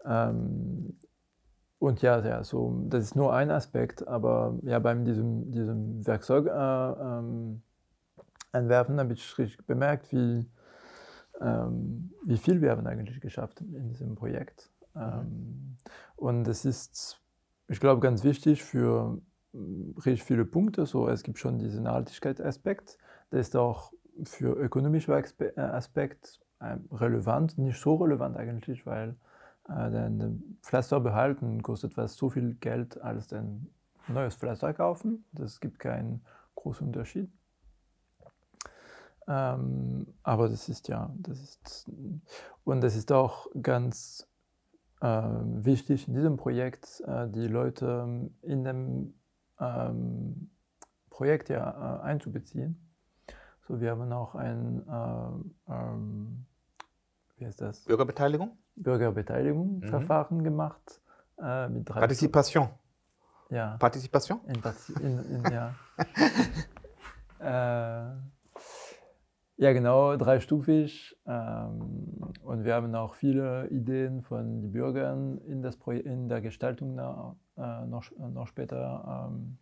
[SPEAKER 6] Ähm, und ja, ja, so, das ist nur ein Aspekt, aber ja, beim diesem, diesem Werkzeug äh, ähm, Entwerfen habe ich richtig bemerkt, wie, ähm, wie viel wir haben eigentlich geschafft in diesem Projekt. Mhm. Ähm, und es ist, ich glaube, ganz wichtig für mm, richtig viele Punkte. So, es gibt schon diesen Nachhaltigkeitsaspekt, der ist auch für ökonomische äh, Aspekt äh, relevant, nicht so relevant eigentlich, weil äh, Pflaster behalten kostet fast so viel Geld als ein neues Pflaster kaufen. Das gibt keinen großen Unterschied. Ähm, aber das ist ja, das ist, und das ist auch ganz wichtig in diesem Projekt, äh, die Leute in dem ähm, Projekt ja äh, einzubeziehen. So, wir haben auch ein, äh, ähm, wie heißt das?
[SPEAKER 1] Bürgerbeteiligung?
[SPEAKER 6] Bürgerbeteiligung-Verfahren mhm. gemacht.
[SPEAKER 1] Äh, mit drei Partizipation.
[SPEAKER 6] Ja.
[SPEAKER 1] Partizipation?
[SPEAKER 6] In, in, in, ja. [LAUGHS] Äh, ja, genau, dreistufig. Ähm, und wir haben auch viele Ideen von den Bürgern in, das in der Gestaltung noch, äh, noch, noch später ähm,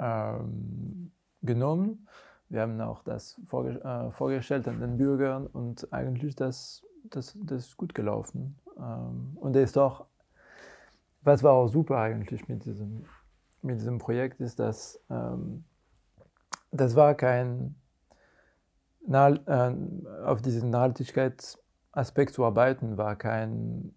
[SPEAKER 6] ähm, genommen. Wir haben auch das äh, vorgestellt an den Bürgern und eigentlich das, das, das ist gut gelaufen. Und es ist auch, was war auch super eigentlich mit diesem, mit diesem Projekt, ist, dass das war kein äh, auf diesen Nachhaltigkeitsaspekt zu arbeiten, war kein,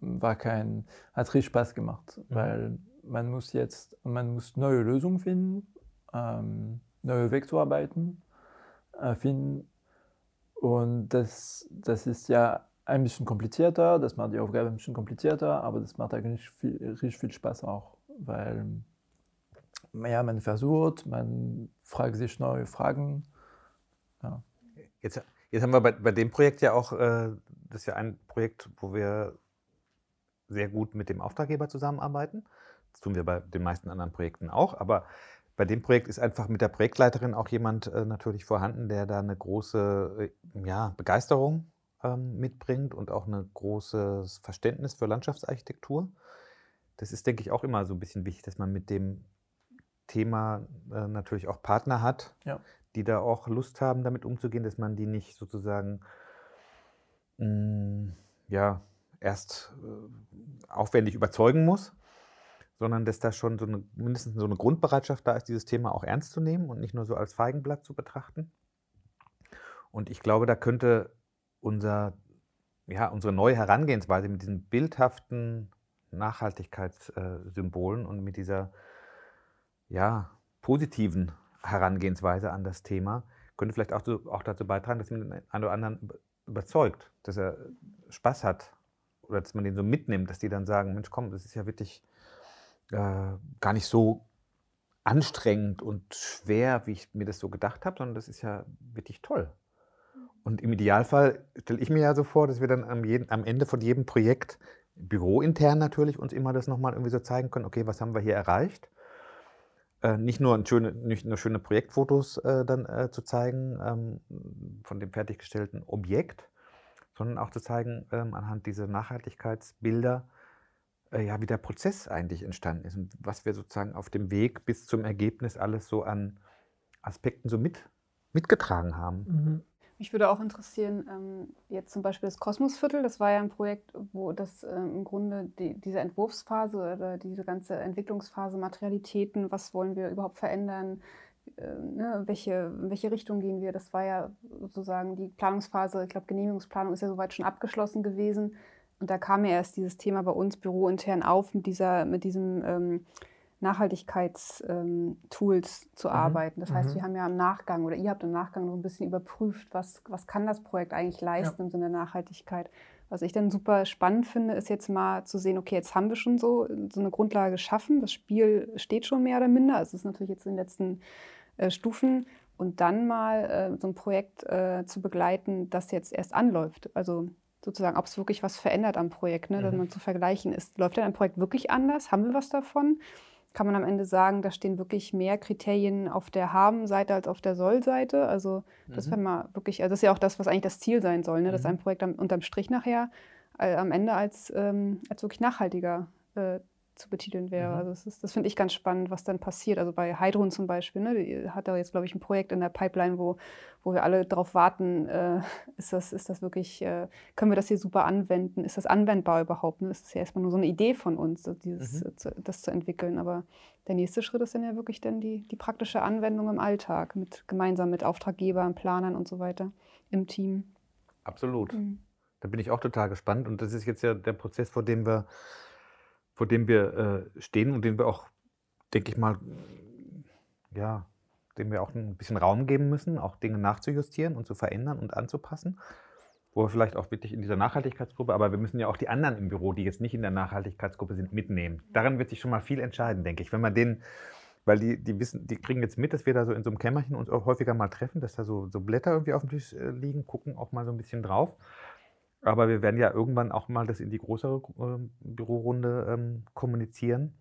[SPEAKER 6] war kein, hat richtig Spaß gemacht, mhm. weil man muss jetzt, man muss neue Lösungen finden, ähm, neue Wege zu arbeiten, äh, finden. Und das, das ist ja ein bisschen komplizierter, das macht die Aufgabe ein bisschen komplizierter, aber das macht eigentlich viel, richtig viel Spaß auch, weil ja, man versucht, man fragt sich neue Fragen
[SPEAKER 1] ja. Jetzt, jetzt haben wir bei, bei dem Projekt ja auch, äh, das ist ja ein Projekt, wo wir sehr gut mit dem Auftraggeber zusammenarbeiten. Das tun wir bei den meisten anderen Projekten auch, aber bei dem Projekt ist einfach mit der Projektleiterin auch jemand äh, natürlich vorhanden, der da eine große äh, ja, Begeisterung ähm, mitbringt und auch ein großes Verständnis für Landschaftsarchitektur. Das ist, denke ich, auch immer so ein bisschen wichtig, dass man mit dem Thema äh, natürlich auch Partner hat,
[SPEAKER 6] ja
[SPEAKER 1] die da auch Lust haben, damit umzugehen, dass man die nicht sozusagen mh, mm, ja, erst äh, aufwendig überzeugen muss, sondern dass da schon so eine, mindestens so eine Grundbereitschaft da ist, dieses Thema auch ernst zu nehmen und nicht nur so als Feigenblatt zu betrachten. Und ich glaube, da könnte unser, ja, unsere neue Herangehensweise mit diesen bildhaften Nachhaltigkeitssymbolen und mit dieser ja, positiven Herangehensweise an das Thema, könnte vielleicht auch, auch dazu beitragen, dass man den einen oder anderen überzeugt, dass er Spaß hat oder dass man den so mitnimmt, dass die dann sagen, Mensch, komm, das ist ja wirklich äh, gar nicht so anstrengend und schwer, wie ich mir das so gedacht habe, sondern das ist ja wirklich toll. Und im Idealfall stelle ich mir ja so vor, dass wir dann am, jeden, am Ende von jedem Projekt, bürointern natürlich, uns immer das nochmal irgendwie so zeigen können, okay, was haben wir hier erreicht? Äh, nicht, nur schöne, nicht nur schöne Projektfotos äh, dann äh, zu zeigen ähm, von dem fertiggestellten Objekt, sondern auch zu zeigen ähm, anhand dieser Nachhaltigkeitsbilder, äh, ja, wie der Prozess eigentlich entstanden ist und was wir sozusagen auf dem Weg bis zum Ergebnis alles so an Aspekten so mit, mitgetragen haben.
[SPEAKER 5] Mhm. Mich würde auch interessieren, ähm, jetzt zum Beispiel das Kosmosviertel, das war ja ein Projekt, wo das äh, im Grunde die, diese Entwurfsphase oder diese ganze Entwicklungsphase, Materialitäten, was wollen wir überhaupt verändern, äh, ne, welche, in welche Richtung gehen wir, das war ja sozusagen die Planungsphase, ich glaube Genehmigungsplanung ist ja soweit schon abgeschlossen gewesen. Und da kam ja erst dieses Thema bei uns bürointern auf mit, dieser, mit diesem ähm, Nachhaltigkeitstools ähm, zu mhm. arbeiten. Das heißt, mhm. wir haben ja im Nachgang oder ihr habt im Nachgang noch ein bisschen überprüft, was, was kann das Projekt eigentlich leisten ja. im Sinne der Nachhaltigkeit. Was ich dann super spannend finde, ist jetzt mal zu sehen, okay, jetzt haben wir schon so, so eine Grundlage geschaffen, das Spiel steht schon mehr oder minder, also es ist natürlich jetzt in den letzten äh, Stufen und dann mal äh, so ein Projekt äh, zu begleiten, das jetzt erst anläuft. Also sozusagen, ob es wirklich was verändert am Projekt, ne? Mhm. dass man zu vergleichen ist. Läuft denn ein Projekt wirklich anders? Haben wir was davon? Kann man am Ende sagen, da stehen wirklich mehr Kriterien auf der Haben-Seite als auf der Soll-Seite? Also das mhm. wäre mal wirklich, also das ist ja auch das, was eigentlich das Ziel sein soll, ne? dass mhm. ein Projekt am, unterm Strich nachher äh, am Ende als, ähm, als wirklich nachhaltiger äh, zu betiteln wäre. Mhm. Also das, ist, das finde ich ganz spannend, was dann passiert. Also bei Heidrun zum Beispiel, ne, die hat da jetzt, glaube ich, ein Projekt in der Pipeline, wo, wo wir alle darauf warten, äh, ist, das, ist das wirklich, äh, können wir das hier super anwenden? Ist das anwendbar überhaupt? Ne? Das ist ja erstmal nur so eine Idee von uns, dieses, mhm. zu, das zu entwickeln. Aber der nächste Schritt ist dann ja wirklich dann die, die praktische Anwendung im Alltag, mit, gemeinsam mit Auftraggebern, Planern und so weiter im Team.
[SPEAKER 1] Absolut. Mhm. Da bin ich auch total gespannt. Und das ist jetzt ja der Prozess, vor dem wir vor dem wir äh, stehen und den wir auch, denke ich mal, ja, dem wir auch ein bisschen Raum geben müssen, auch Dinge nachzujustieren und zu verändern und anzupassen. Wo wir vielleicht auch wirklich in dieser Nachhaltigkeitsgruppe, aber wir müssen ja auch die anderen im Büro, die jetzt nicht in der Nachhaltigkeitsgruppe sind, mitnehmen. Daran wird sich schon mal viel entscheiden, denke ich. Wenn man denen, weil die, die wissen, die kriegen jetzt mit, dass wir da so in so einem Kämmerchen uns auch häufiger mal treffen, dass da so, so Blätter irgendwie auf dem Tisch äh, liegen, gucken auch mal so ein bisschen drauf. Aber wir werden ja irgendwann auch mal das in die größere äh, Bürorunde ähm, kommunizieren.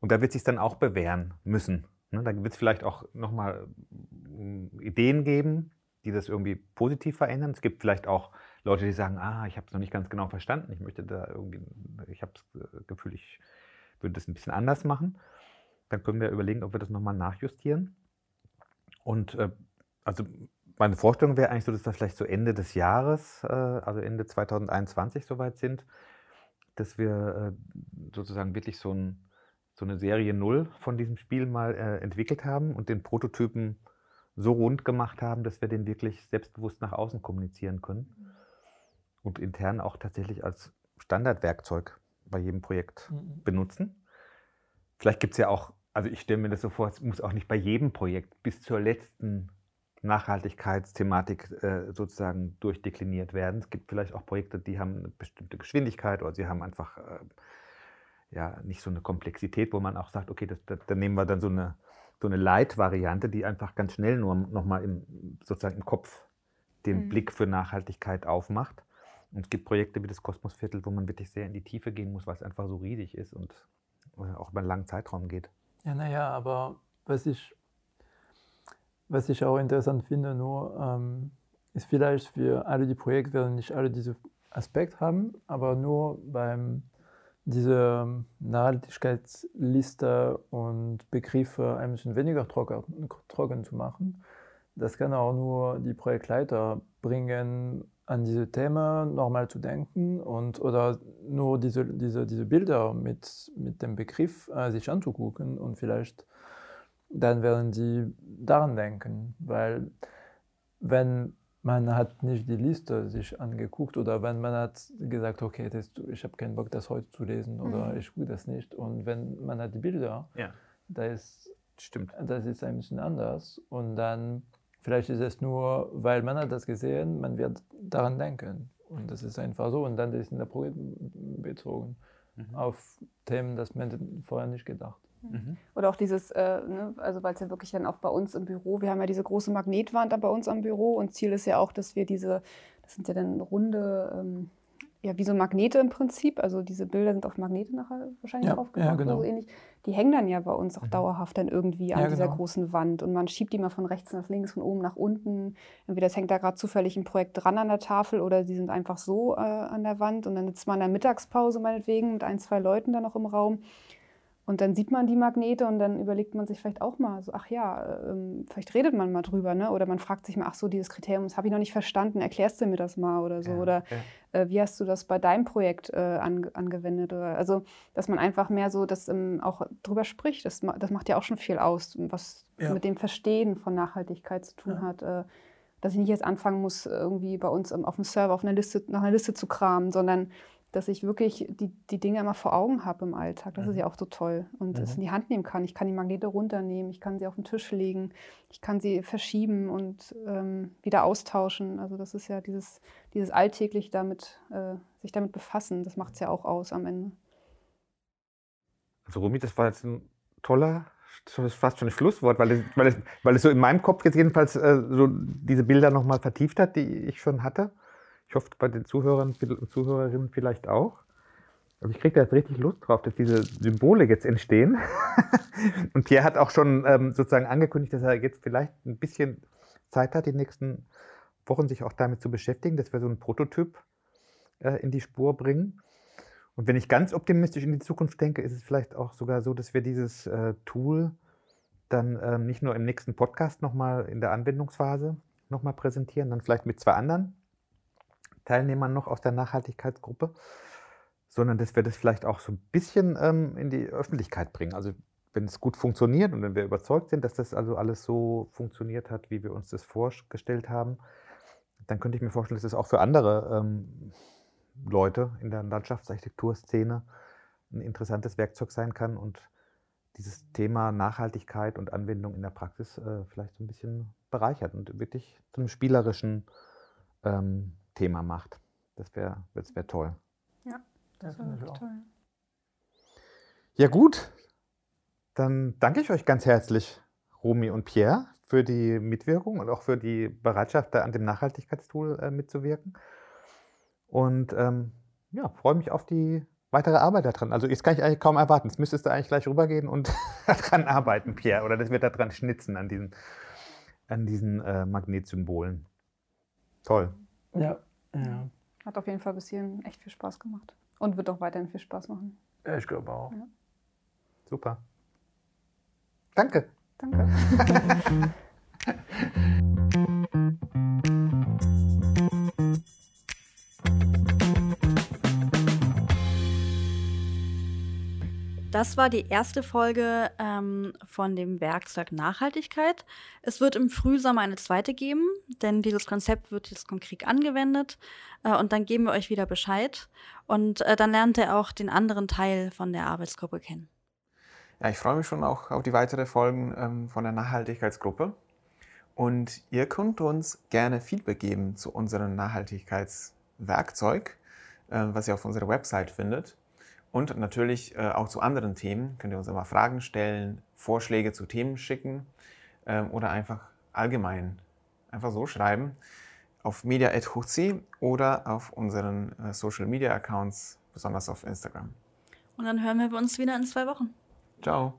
[SPEAKER 1] Und da wird sich dann auch bewähren müssen. Ne? Da wird es vielleicht auch nochmal äh, Ideen geben, die das irgendwie positiv verändern. Es gibt vielleicht auch Leute, die sagen, ah, ich habe es noch nicht ganz genau verstanden. Ich möchte da irgendwie, ich habe das äh, Gefühl, ich würde das ein bisschen anders machen. Dann können wir überlegen, ob wir das nochmal nachjustieren. Und äh, also meine Vorstellung wäre eigentlich so, dass wir vielleicht so Ende des Jahres, äh, also Ende 2021 soweit sind, dass wir äh, sozusagen wirklich so, ein, so, eine Serie Null von diesem Spiel mal äh, entwickelt haben und den Prototypen so rund gemacht haben, dass wir den wirklich selbstbewusst nach außen kommunizieren können und intern auch tatsächlich als Standardwerkzeug bei jedem Projekt mhm. benutzen. Vielleicht gibt es ja auch, also ich stelle mir das so vor, es muss auch nicht bei jedem Projekt bis zur letzten Nachhaltigkeitsthematik äh, sozusagen durchdekliniert werden. Es gibt vielleicht auch Projekte, die haben eine bestimmte Geschwindigkeit oder sie haben einfach äh, ja, nicht so eine Komplexität, wo man auch sagt, okay, das, das, dann nehmen wir dann so eine, so eine Light-Variante, die einfach ganz schnell nur nochmal im, sozusagen im Kopf den mhm. Blick für Nachhaltigkeit aufmacht. Und es gibt Projekte wie das Kosmosviertel, wo man wirklich sehr in die Tiefe gehen muss, weil es einfach so riesig ist und äh, auch über einen langen Zeitraum geht.
[SPEAKER 6] Ja, naja, aber was ich was ich auch interessant finde, nur ähm, ist vielleicht für alle die Projekte werden nicht alle diese Aspekt haben, aber nur beim diese Nachhaltigkeitsliste und Begriffe ein bisschen weniger trocken, trocken zu machen. Das kann auch nur die Projektleiter bringen, an diese Themen nochmal zu denken und oder nur diese, diese, diese Bilder mit, mit dem Begriff äh, sich anzugucken und vielleicht dann werden sie daran denken, weil wenn man hat nicht die Liste sich angeguckt oder wenn man hat gesagt, okay, das, ich habe keinen Bock, das heute zu lesen oder mhm. ich tue das nicht. Und wenn man hat die Bilder,
[SPEAKER 1] ja.
[SPEAKER 6] da ist,
[SPEAKER 1] Stimmt.
[SPEAKER 6] das ist ein bisschen anders. Und dann, vielleicht ist es nur, weil man hat das gesehen, man wird daran denken. Und das ist einfach so. Und dann ist in der Projekt bezogen mhm. auf Themen, das man vorher nicht gedacht.
[SPEAKER 5] Mhm. Oder auch dieses, äh, ne, also weil es ja wirklich dann auch bei uns im Büro, wir haben ja diese große Magnetwand da bei uns am Büro und Ziel ist ja auch, dass wir diese, das sind ja dann runde, ähm, ja wie so Magnete im Prinzip, also diese Bilder sind auf Magnete nachher wahrscheinlich
[SPEAKER 6] ja,
[SPEAKER 5] aufgebaut,
[SPEAKER 6] ja, genau.
[SPEAKER 5] so ähnlich. Die hängen dann ja bei uns auch mhm. dauerhaft dann irgendwie an
[SPEAKER 6] ja,
[SPEAKER 5] dieser
[SPEAKER 6] genau.
[SPEAKER 5] großen Wand und man schiebt die mal von rechts nach links, von oben nach unten. Entweder das hängt da gerade zufällig ein Projekt dran an der Tafel oder sie sind einfach so äh, an der Wand und dann sitzt man in der Mittagspause meinetwegen mit ein, zwei Leuten dann noch im Raum und dann sieht man die Magnete und dann überlegt man sich vielleicht auch mal so, ach ja, ähm, vielleicht redet man mal drüber, ne? Oder man fragt sich mal, ach so, dieses Kriterium, das habe ich noch nicht verstanden, erklärst du mir das mal oder so?
[SPEAKER 1] Ja,
[SPEAKER 5] oder
[SPEAKER 1] ja.
[SPEAKER 5] äh, wie hast du das bei deinem Projekt äh, an, angewendet? Oder, also, dass man einfach mehr so das ähm, auch drüber spricht, das, das macht ja auch schon viel aus, was
[SPEAKER 6] Ja.
[SPEAKER 5] mit dem Verstehen von Nachhaltigkeit zu tun hat. Äh, dass ich nicht jetzt anfangen muss, irgendwie bei uns ähm, auf dem Server auf einer Liste, nach einer Liste zu kramen, sondern dass ich wirklich die, die Dinge immer vor Augen habe im Alltag. Das ist
[SPEAKER 6] Mhm.
[SPEAKER 5] ja auch so toll. Und es
[SPEAKER 6] Mhm.
[SPEAKER 5] in die Hand nehmen kann. Ich kann die Magnete runternehmen, ich kann sie auf den Tisch legen, ich kann sie verschieben und ähm, wieder austauschen. Also das ist ja dieses, dieses alltäglich damit, äh, sich damit befassen, das macht es ja auch aus am Ende.
[SPEAKER 1] Also Rumi, das war jetzt ein toller, das ist fast schon ein Schlusswort, weil es, weil es, weil es so in meinem Kopf jetzt jedenfalls äh, so diese Bilder nochmal vertieft hat, die ich schon hatte. Ich hoffe, bei den Zuhörern und Zuhörerinnen vielleicht auch. Also ich kriege da jetzt richtig Lust drauf, dass diese Symbole jetzt entstehen. [LAUGHS] und Pierre hat auch schon ähm, sozusagen angekündigt, dass er jetzt vielleicht ein bisschen Zeit hat, die nächsten Wochen sich auch damit zu beschäftigen, dass wir so einen Prototyp äh, in die Spur bringen. Und wenn ich ganz optimistisch in die Zukunft denke, ist es vielleicht auch sogar so, dass wir dieses äh, Tool dann ähm, nicht nur im nächsten Podcast nochmal in der Anwendungsphase nochmal präsentieren, dann vielleicht mit zwei anderen Teilnehmern noch aus der Nachhaltigkeitsgruppe, sondern dass wir das vielleicht auch so ein bisschen ähm, in die Öffentlichkeit bringen. Also wenn es gut funktioniert und wenn wir überzeugt sind, dass das also alles so funktioniert hat, wie wir uns das vorgestellt haben, dann könnte ich mir vorstellen, dass das auch für andere ähm, Leute in der Landschaftsarchitekturszene ein interessantes Werkzeug sein kann und dieses Thema Nachhaltigkeit und Anwendung in der Praxis äh, vielleicht so ein bisschen bereichert und wirklich zu einem spielerischen ähm, Thema macht. Das wäre das wär toll.
[SPEAKER 6] Ja, finde ich auch.
[SPEAKER 1] Ja gut, dann danke ich euch ganz herzlich, Romy und Pierre, für die Mitwirkung und auch für die Bereitschaft, da an dem Nachhaltigkeitstool äh, mitzuwirken. Und ähm, ja, freue mich auf die weitere Arbeit daran. Also jetzt kann ich eigentlich kaum erwarten. Jetzt müsstest du eigentlich gleich rübergehen und [LAUGHS] daran arbeiten, Pierre. Oder das wird daran schnitzen, an diesen, an diesen äh, Magnetsymbolen. Toll.
[SPEAKER 6] Ja, ja.
[SPEAKER 5] Hat auf jeden Fall bis hierhin echt viel Spaß gemacht. Und wird auch weiterhin viel Spaß machen.
[SPEAKER 6] Ja, ich glaube auch.
[SPEAKER 1] Super. Danke.
[SPEAKER 5] Danke. [LAUGHS]
[SPEAKER 3] Das war die erste Folge ähm, von dem Werkzeug Nachhaltigkeit. Es wird im Frühsommer eine zweite geben, denn dieses Konzept wird jetzt konkret angewendet. Äh, und dann geben wir euch wieder Bescheid. Und äh, dann lernt ihr auch den anderen Teil von der Arbeitsgruppe kennen.
[SPEAKER 4] Ja, ich freue mich schon auch auf die weiteren Folgen ähm, von der Nachhaltigkeitsgruppe. Und ihr könnt uns gerne Feedback geben zu unserem Nachhaltigkeitswerkzeug, äh, was ihr auf unserer Website findet. Und natürlich äh, auch zu anderen Themen könnt ihr uns immer Fragen stellen, Vorschläge zu Themen schicken ähm, oder einfach allgemein einfach so schreiben auf media.hochc oder auf unseren äh, Social Media Accounts, besonders auf Instagram.
[SPEAKER 3] Und dann hören wir uns wieder in zwei Wochen.
[SPEAKER 4] Ciao.